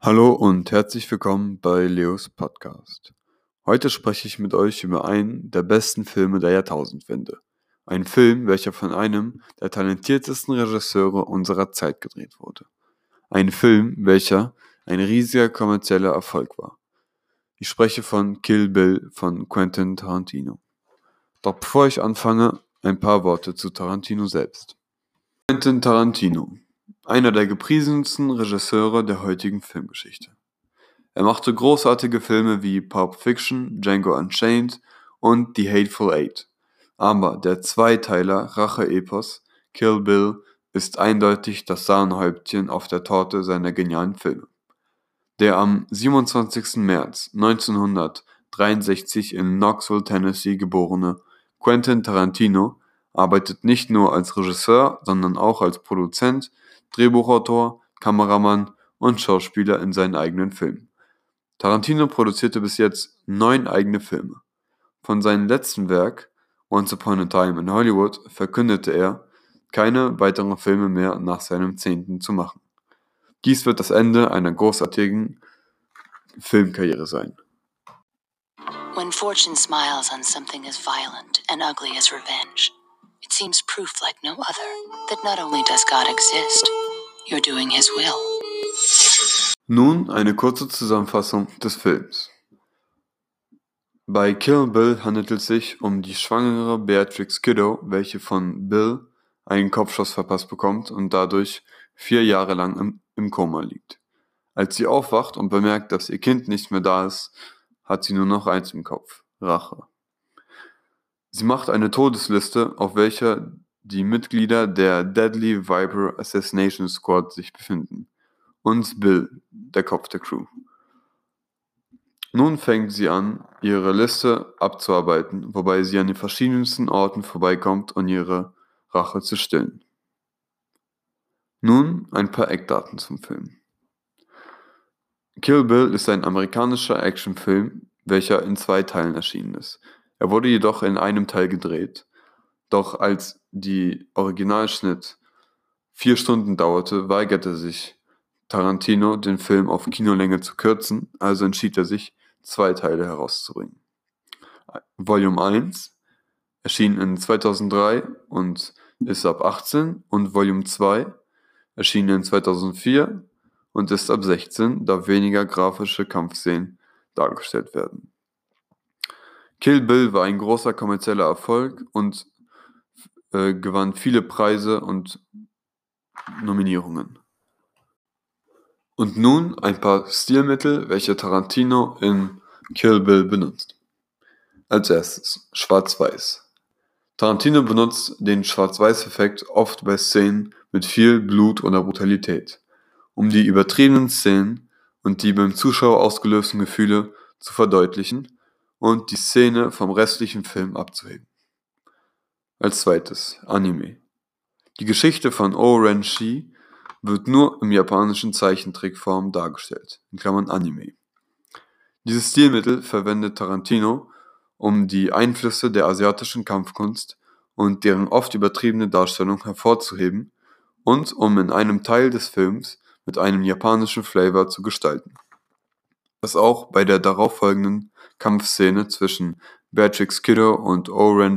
Hallo und herzlich willkommen bei Leos Podcast. Heute spreche ich mit euch über einen der besten Filme der Jahrtausendwende. Ein Film, welcher von einem der talentiertesten Regisseure unserer Zeit gedreht wurde. Ein Film, welcher ein riesiger kommerzieller Erfolg war. Ich spreche von Kill Bill von Quentin Tarantino. Doch bevor ich anfange, ein paar Worte zu Tarantino selbst. Quentin Tarantino, einer der gepriesensten Regisseure der heutigen Filmgeschichte. Er machte großartige Filme wie Pulp Fiction, Django Unchained und The Hateful Eight. Aber der Zweiteiler Rache-Epos Kill Bill ist eindeutig das Sahnehäubchen auf der Torte seiner genialen Filme. Der am 27. März 1963 in Knoxville, Tennessee geborene Quentin Tarantino arbeitet nicht nur als Regisseur, sondern auch als Produzent, Drehbuchautor, Kameramann und Schauspieler in seinen eigenen Filmen. Tarantino produzierte bis jetzt neun eigene Filme. Von seinem letzten Werk, Once Upon a Time in Hollywood, verkündete er, keine weiteren Filme mehr nach seinem zehnten zu machen. Dies wird das Ende einer großartigen Filmkarriere sein. When fortune smiles on something as violent and ugly as revenge, seems proof like no other that not only does God exist, you're doing his will. Nun eine kurze Zusammenfassung des Films. Bei Kill Bill handelt es sich um die schwangere Beatrix Kiddo, welche von Bill einen Kopfschuss verpasst bekommt und dadurch vier Jahre lang im, im Koma liegt. Als sie aufwacht und bemerkt, dass ihr Kind nicht mehr da ist, hat sie nur noch eins im Kopf, Rache. Sie macht eine Todesliste, auf welcher die Mitglieder der Deadly Viper Assassination Squad sich befinden. Und Bill, der Kopf der Crew. Nun fängt sie an, ihre Liste abzuarbeiten, wobei sie an den verschiedensten Orten vorbeikommt, um ihre Rache zu stillen. Nun ein paar Eckdaten zum Film. Kill Bill ist ein amerikanischer Actionfilm, welcher in zwei Teilen erschienen ist. Er wurde jedoch in einem Teil gedreht, doch als die Originalschnitt vier Stunden dauerte, weigerte sich Tarantino, den Film auf Kinolänge zu kürzen, also entschied er sich, zwei Teile herauszubringen. Volume 1 erschien in 2003 und ist ab 18 und Volume 2 erschien in 2004 und ist ab 16, da weniger grafische Kampfszenen dargestellt werden. Kill Bill war ein großer kommerzieller Erfolg und äh, gewann viele Preise und Nominierungen. Und nun ein paar Stilmittel, welche Tarantino in Kill Bill benutzt. Als erstes Schwarz-Weiß. Tarantino benutzt den Schwarz-Weiß-Effekt oft bei Szenen mit viel Blut oder Brutalität, um die übertriebenen Szenen und die beim Zuschauer ausgelösten Gefühle zu verdeutlichen und die Szene vom restlichen Film abzuheben. Als zweites Anime. Die Geschichte von O-Ren-Shi wird nur im japanischen Zeichentrickform dargestellt, in Klammern Anime. Dieses Stilmittel verwendet Tarantino, um die Einflüsse der asiatischen Kampfkunst und deren oft übertriebene Darstellung hervorzuheben und um in einem Teil des Films mit einem japanischen Flavor zu gestalten. Was auch bei der darauffolgenden Kampfszene zwischen Beatrix Kiddo und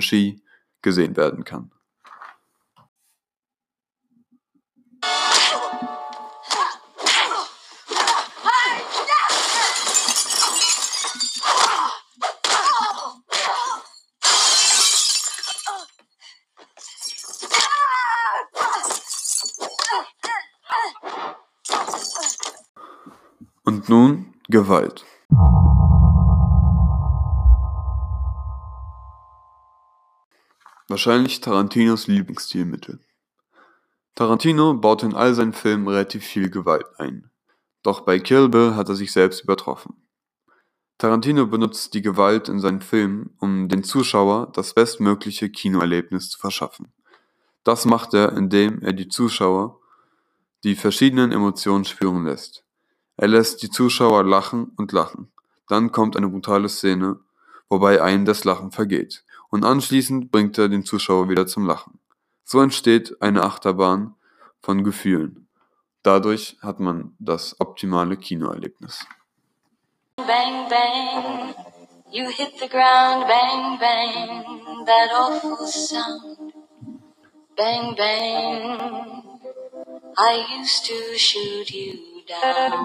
Shi gesehen werden kann. Und nun Gewalt. Wahrscheinlich Tarantinos Lieblingsstilmittel. Tarantino baut in all seinen Filmen relativ viel Gewalt ein. Doch bei Kill Bill hat er sich selbst übertroffen. Tarantino benutzt die Gewalt in seinen Filmen, um den Zuschauer das bestmögliche Kinoerlebnis zu verschaffen. Das macht er, indem er die Zuschauer die verschiedenen Emotionen spüren lässt. Er lässt die Zuschauer lachen und lachen. Dann kommt eine brutale Szene, wobei einem das Lachen vergeht. Und anschließend bringt er den Zuschauer wieder zum Lachen. So entsteht eine Achterbahn von Gefühlen. Dadurch hat man das optimale Kinoerlebnis. Bang, bang, you hit the ground, bang, bang, that awful sound. Bang, bang, I used to shoot you down.